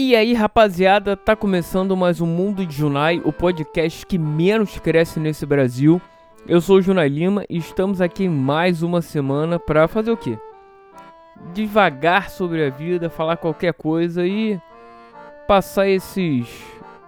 E aí, rapaziada, tá começando mais um Mundo de Junai, o podcast que menos cresce nesse Brasil. Eu sou o Junai Lima e estamos aqui mais uma semana pra fazer o quê? Devagar sobre a vida, falar qualquer coisa e passar esses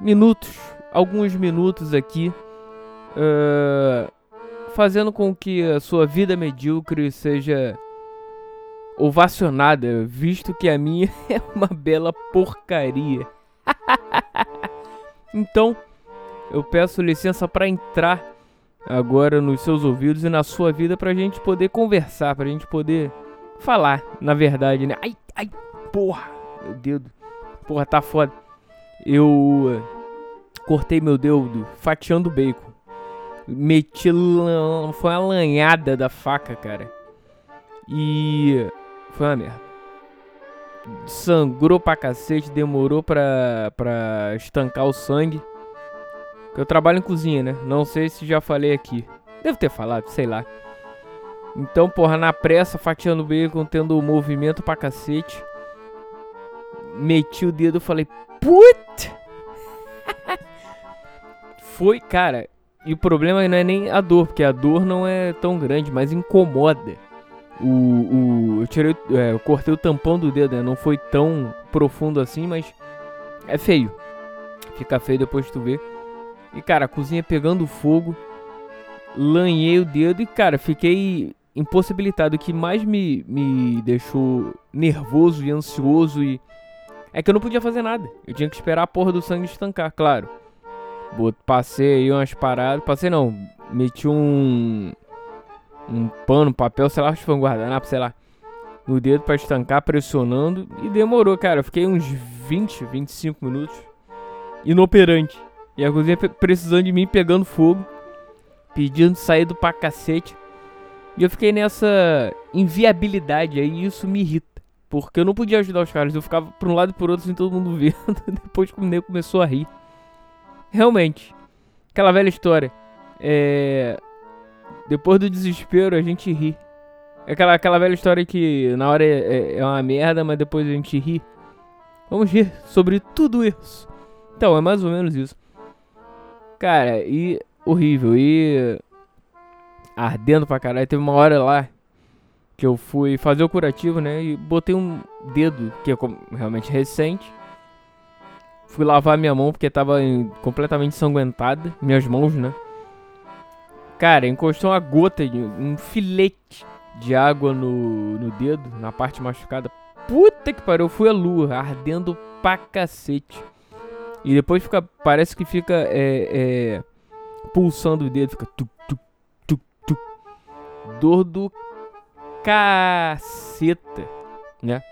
minutos, alguns minutos aqui, uh, fazendo com que a sua vida medíocre seja ovacionada, visto que a minha é uma bela porcaria. então, eu peço licença para entrar agora nos seus ouvidos e na sua vida pra gente poder conversar, pra gente poder falar, na verdade, né? Ai, ai, porra, meu dedo. Porra, tá foda. Eu cortei meu dedo fatiando bacon. Meti foi uma lanhada da faca, cara. E foi uma merda. Sangrou pra cacete, demorou pra, pra estancar o sangue. Eu trabalho em cozinha, né? Não sei se já falei aqui. Devo ter falado, sei lá. Então, porra, na pressa, fatiando bacon, tendo movimento pra cacete. Meti o dedo e falei, put! Foi, cara. E o problema não é nem a dor, porque a dor não é tão grande, mas incomoda o, o eu tirei, é, eu cortei o tampão do dedo, né? Não foi tão profundo assim, mas é feio. Fica feio depois de tu ver. E cara, a cozinha pegando fogo, lanhei o dedo e cara, fiquei impossibilitado. O que mais me, me deixou nervoso e ansioso e é que eu não podia fazer nada. Eu tinha que esperar a porra do sangue estancar, claro. Passei aí umas paradas, passei não, meti um um pano, papel, sei lá, foi um guardanapo, sei lá, no dedo para estancar, pressionando. E demorou, cara. Eu fiquei uns 20, 25 minutos inoperante. E a cozinha precisando de mim, pegando fogo, pedindo saído pra cacete. E eu fiquei nessa inviabilidade aí, e isso me irrita. Porque eu não podia ajudar os caras, eu ficava por um lado e por outro, sem todo mundo vendo. Depois que o nego começou a rir. Realmente, aquela velha história. É, depois do desespero, a gente ri. É aquela, aquela velha história que na hora é, é, é uma merda, mas depois a gente ri. Vamos rir sobre tudo isso. Então, é mais ou menos isso. Cara, e horrível. E ardendo pra caralho. Teve uma hora lá que eu fui fazer o curativo, né? E botei um dedo, que é realmente recente. Fui lavar minha mão porque tava completamente ensanguentada. Minhas mãos, né? Cara, encostou uma gota, um filete de água no, no dedo, na parte machucada. Puta que pariu, fui a lua, ardendo pra cacete. E depois fica, parece que fica é, é, pulsando o dedo, fica tu, tu, tu, tu. Dor do caceta, né?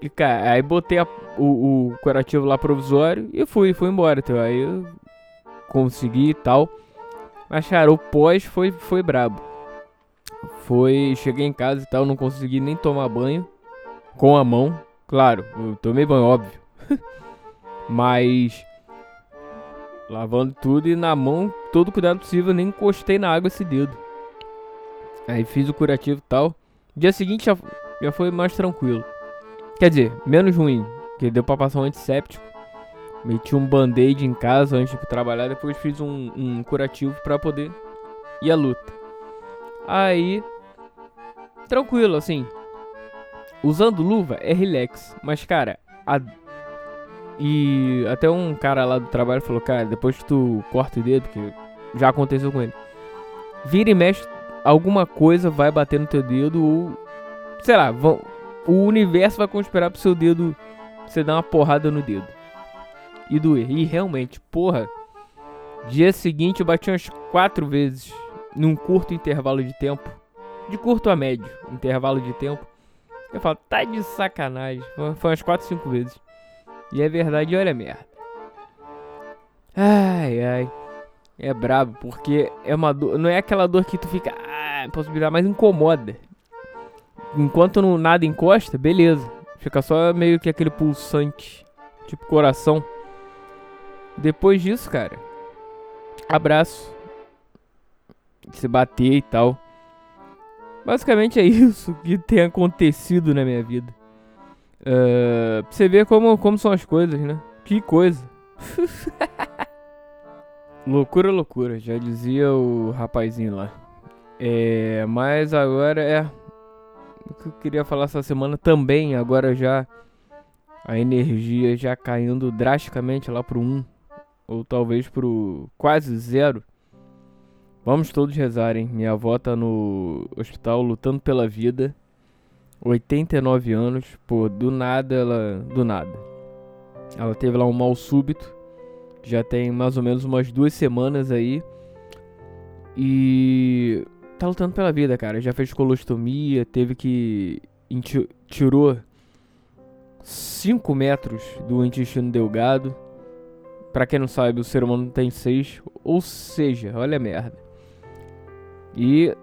E cara, aí botei a, o, o curativo lá provisório e fui, fui embora. Então, aí eu consegui e tal. Mas, cara, o pós foi, foi brabo. Foi. Cheguei em casa e tal, não consegui nem tomar banho. Com a mão. Claro, tomei banho, óbvio. Mas. Lavando tudo e na mão, todo cuidado possível, nem encostei na água esse dedo. Aí fiz o curativo e tal. Dia seguinte já, já foi mais tranquilo. Quer dizer, menos ruim. Que deu pra passar um antisséptico. Meti um band-aid em casa antes de trabalhar, depois fiz um, um curativo para poder ir à luta. Aí, tranquilo, assim. Usando luva é relax, mas cara, a... e até um cara lá do trabalho falou, cara, depois que tu corta o dedo, que já aconteceu com ele, vira e mexe, alguma coisa vai bater no teu dedo ou, sei lá, vão... o universo vai conspirar pro seu dedo, você dar uma porrada no dedo e doer. E realmente, porra, dia seguinte eu bati umas quatro vezes num curto intervalo de tempo. De curto a médio intervalo de tempo. Eu falo, tá de sacanagem. Foi umas 4, 5 vezes. E é verdade, olha merda. Ai, ai. É brabo, porque é uma dor. Não é aquela dor que tu fica. Ah, possibilidade, mas incomoda. Enquanto não, nada encosta, beleza. Fica só meio que aquele pulsante. Tipo coração. Depois disso, cara, abraço. Se bater e tal. Basicamente é isso que tem acontecido na minha vida. Uh, pra você ver como, como são as coisas, né? Que coisa. loucura, loucura, já dizia o rapazinho lá. É, mas agora é. O que eu queria falar essa semana também, agora já. A energia já caindo drasticamente lá pro 1. Ou talvez pro quase zero. Vamos todos rezar, hein? Minha avó tá no hospital lutando pela vida. 89 anos, pô, do nada ela. Do nada. Ela teve lá um mal súbito. Já tem mais ou menos umas duas semanas aí. E. Tá lutando pela vida, cara. Já fez colostomia, teve que. Tirou 5 metros do intestino delgado. Pra quem não sabe, o ser humano tem 6. Ou seja, olha a merda. E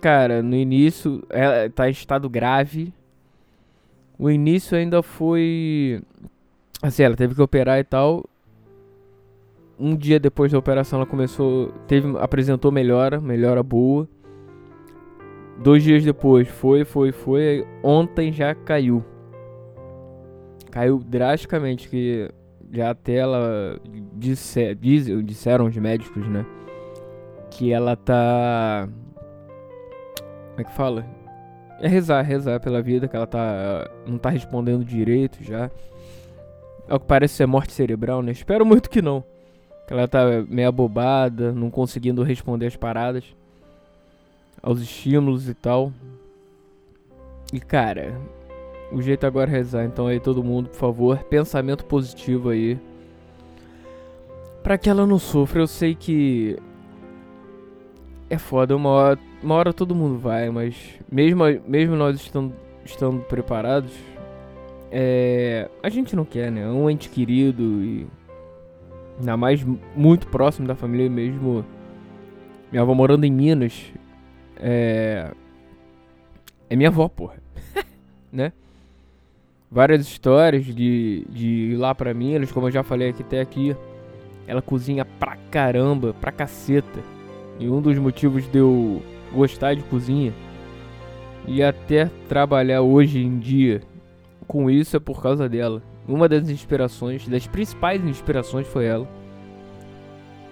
Cara, no início ela tá em estado grave. O início ainda foi. Assim, ela teve que operar e tal. Um dia depois da operação ela começou. Teve, apresentou melhora, melhora boa. Dois dias depois, foi, foi, foi. Ontem já caiu. Caiu drasticamente, que já até ela disse, diz, disseram os médicos, né? Que ela tá como é que fala? É rezar, rezar pela vida, que ela tá. não tá respondendo direito já. É o que parece ser morte cerebral, né? Espero muito que não. Que ela tá meio abobada, não conseguindo responder as paradas. Aos estímulos e tal. E cara, o jeito agora é rezar. Então aí todo mundo, por favor, pensamento positivo aí. Pra que ela não sofra. Eu sei que. É foda, uma hora uma hora todo mundo vai, mas mesmo, mesmo nós estando, estando preparados, é, a gente não quer, né? Um ente querido e ainda mais muito próximo da família mesmo. Minha avó morando em Minas, é, é minha avó, porra, né? Várias histórias de, de ir lá pra Minas, como eu já falei aqui até aqui. Ela cozinha pra caramba, pra caceta. E um dos motivos de eu gostar de cozinha e até trabalhar hoje em dia com isso é por causa dela. Uma das inspirações, das principais inspirações foi ela.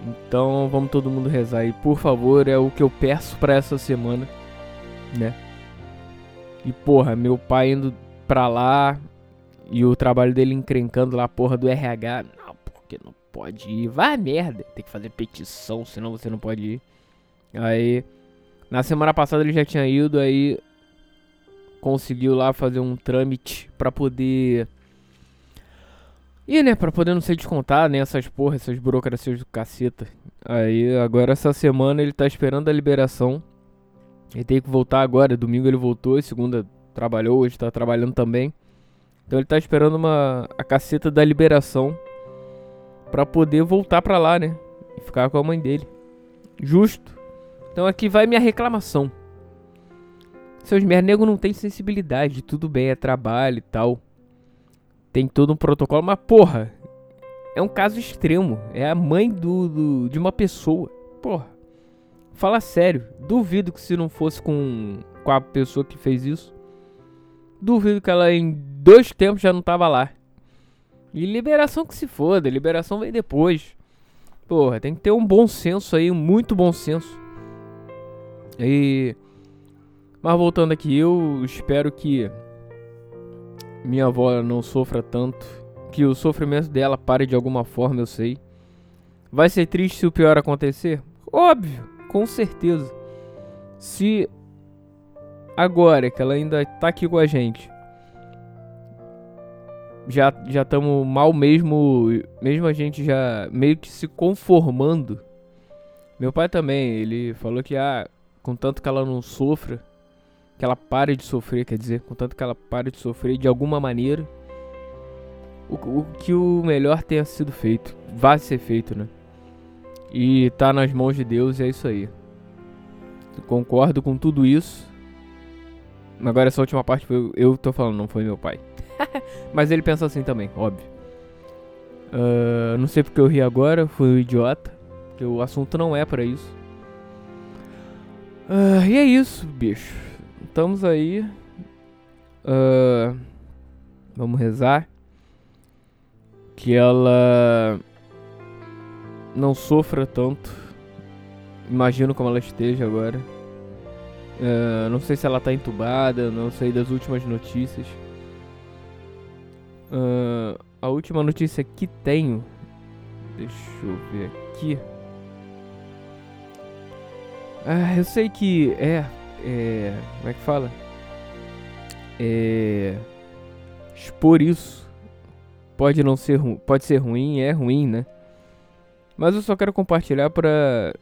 Então vamos todo mundo rezar e por favor, é o que eu peço para essa semana, né? E porra, meu pai indo pra lá e o trabalho dele encrencando lá a porra do RH. Não, porque não pode ir. Vai merda, tem que fazer petição, senão você não pode ir. Aí na semana passada ele já tinha ido, aí conseguiu lá fazer um trâmite pra poder. E né, pra poder não ser descontado, né? Essas porra, essas burocracias do caceta. Aí agora essa semana ele tá esperando a liberação. Ele tem que voltar agora. Domingo ele voltou, segunda trabalhou, hoje tá trabalhando também. Então ele tá esperando uma a caceta da liberação para poder voltar para lá, né? E ficar com a mãe dele. Justo. Então aqui vai minha reclamação. Seus merda, não tem sensibilidade, tudo bem, é trabalho e tal. Tem todo um protocolo, mas porra, é um caso extremo. É a mãe do, do, de uma pessoa. Porra, fala sério. Duvido que se não fosse com, com a pessoa que fez isso, duvido que ela em dois tempos já não tava lá. E liberação que se foda, liberação vem depois. Porra, tem que ter um bom senso aí, um muito bom senso. E mas voltando aqui, eu espero que minha avó não sofra tanto, que o sofrimento dela pare de alguma forma, eu sei. Vai ser triste se o pior acontecer? Óbvio, com certeza. Se agora que ela ainda tá aqui com a gente, já já estamos mal mesmo, mesmo a gente já meio que se conformando. Meu pai também, ele falou que ah, contanto que ela não sofra, que ela pare de sofrer, quer dizer, contanto que ela pare de sofrer de alguma maneira, o, o que o melhor tenha sido feito, vai ser feito, né? E tá nas mãos de Deus e é isso aí. Concordo com tudo isso. Agora essa última parte foi eu tô falando, não foi meu pai. Mas ele pensa assim também, óbvio. Uh, não sei porque eu ri agora, fui um idiota. Porque o assunto não é para isso. Uh, e é isso, bicho. Estamos aí. Uh, Vamos rezar. Que ela não sofra tanto. Imagino como ela esteja agora. Uh, não sei se ela tá entubada, não sei das últimas notícias. Uh, a última notícia que tenho. Deixa eu ver aqui. Ah, eu sei que é. É. Como é que fala? É. Expor isso. Pode não ser pode ser ruim, é ruim, né? Mas eu só quero compartilhar pra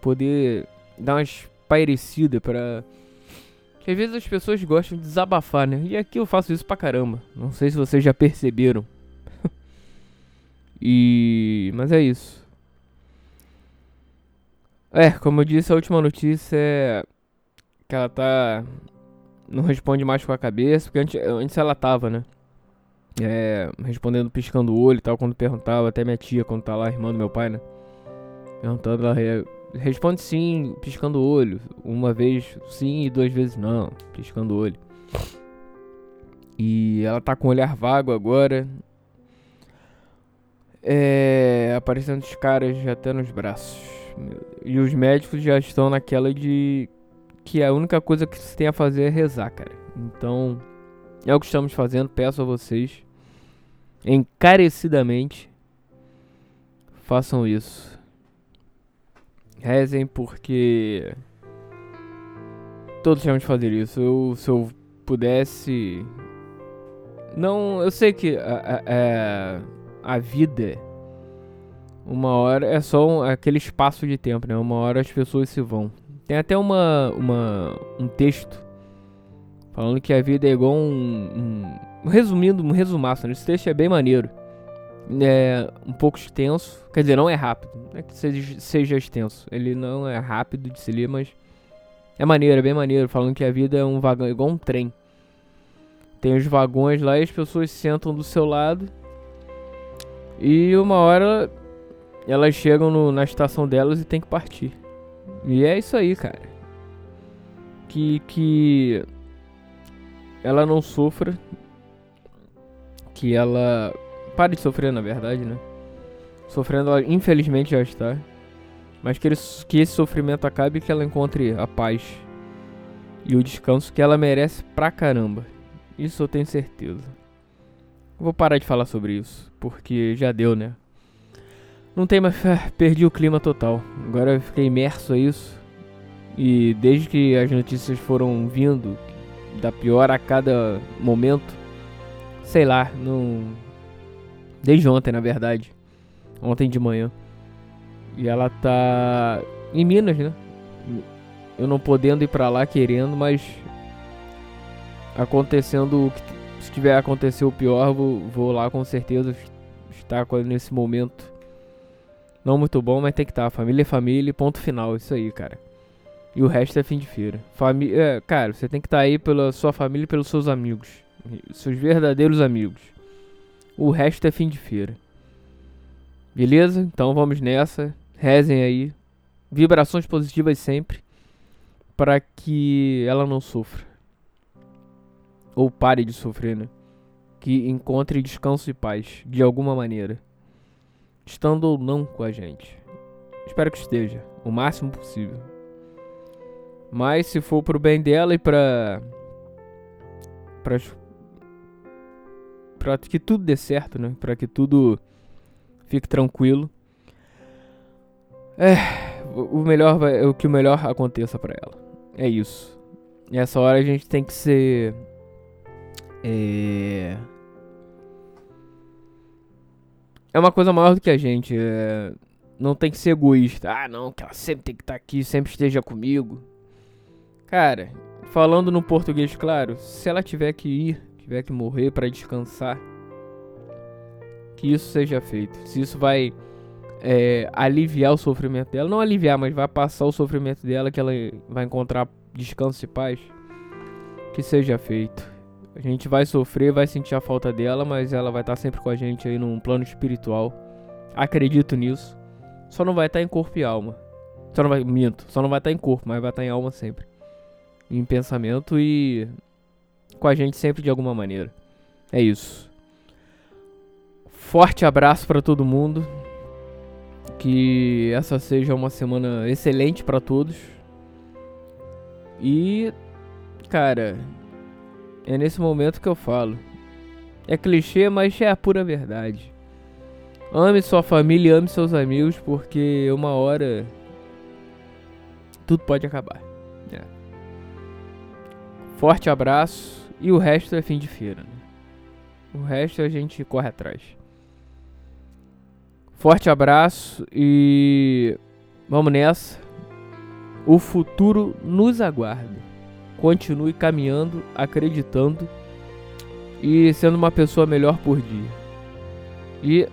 poder dar uma espairecida pra. Que às vezes as pessoas gostam de desabafar, né? E aqui eu faço isso pra caramba. Não sei se vocês já perceberam. e. Mas é isso. É, como eu disse, a última notícia é que ela tá. Não responde mais com a cabeça, porque antes, antes ela tava, né? É, respondendo piscando o olho e tal, quando perguntava, até minha tia, quando tá lá, irmã do meu pai, né? Perguntando, ela. Responde sim, piscando o olho. Uma vez sim e duas vezes não, piscando o olho. E ela tá com o olhar vago agora. É, aparecendo os caras até nos braços. E os médicos já estão naquela de que a única coisa que se tem a fazer é rezar, cara. Então, é o que estamos fazendo. Peço a vocês encarecidamente façam isso. Rezem porque todos temos que fazer isso. Eu, se eu pudesse. Não, eu sei que a, a, a, é, a vida uma hora é só um, aquele espaço de tempo, né? Uma hora as pessoas se vão. Tem até uma, uma um texto falando que a vida é igual um, um resumindo, um resumaço. Né? Esse texto é bem maneiro. É um pouco extenso, quer dizer, não é rápido. Não é que seja, seja extenso. Ele não é rápido de se ler, mas é maneiro, é bem maneiro. Falando que a vida é um vagão, igual um trem. Tem os vagões lá e as pessoas sentam do seu lado. E uma hora elas chegam no, na estação delas e tem que partir. E é isso aí, cara. Que, que ela não sofra. Que ela pare de sofrer, na verdade, né? Sofrendo, ela infelizmente já está. Mas que, ele, que esse sofrimento acabe e que ela encontre a paz e o descanso que ela merece pra caramba. Isso eu tenho certeza. Vou parar de falar sobre isso, porque já deu, né? Não tem mais. Perdi o clima total. Agora eu fiquei imerso a isso. E desde que as notícias foram vindo, da pior a cada momento, sei lá, não. Desde ontem, na verdade. Ontem de manhã. E ela tá em Minas, né? Eu não podendo ir pra lá querendo, mas acontecendo o que se tiver acontecer o pior, vou, vou lá com certeza estar nesse momento não muito bom, mas tem que estar. Tá. Família é família, ponto final. Isso aí, cara. E o resto é fim de feira. Família, é, cara, você tem que estar tá aí pela sua família e pelos seus amigos. Seus verdadeiros amigos. O resto é fim de feira. Beleza? Então vamos nessa. Rezem aí. Vibrações positivas sempre. Para que ela não sofra. Ou pare de sofrer, né? Que encontre descanso e paz. De alguma maneira estando ou não com a gente. Espero que esteja, o máximo possível. Mas se for pro bem dela e pra. pra. Pra que tudo dê certo, né? Pra que tudo fique tranquilo. É. O melhor vai. O que o melhor aconteça para ela. É isso. Nessa hora a gente tem que ser. É é uma coisa maior do que a gente. É... Não tem que ser egoísta. Ah, não, que ela sempre tem que estar tá aqui, sempre esteja comigo. Cara, falando no português claro, se ela tiver que ir, tiver que morrer para descansar, que isso seja feito. Se isso vai é, aliviar o sofrimento dela, não aliviar, mas vai passar o sofrimento dela, que ela vai encontrar descanso e paz, que seja feito. A gente vai sofrer, vai sentir a falta dela, mas ela vai estar sempre com a gente aí num plano espiritual. Acredito nisso. Só não vai estar em corpo e alma. Só não vai, minto, só não vai estar em corpo, mas vai estar em alma sempre. Em pensamento e com a gente sempre de alguma maneira. É isso. Forte abraço para todo mundo. Que essa seja uma semana excelente para todos. E, cara, é nesse momento que eu falo. É clichê, mas é a pura verdade. Ame sua família, ame seus amigos, porque uma hora tudo pode acabar. É. Forte abraço e o resto é fim de feira. Né? O resto a gente corre atrás. Forte abraço e vamos nessa. O futuro nos aguarda. Continue caminhando, acreditando e sendo uma pessoa melhor por dia. E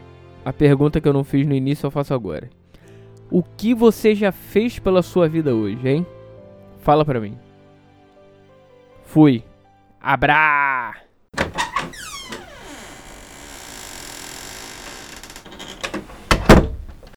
a pergunta que eu não fiz no início eu faço agora. O que você já fez pela sua vida hoje, hein? Fala pra mim. Fui. Abra!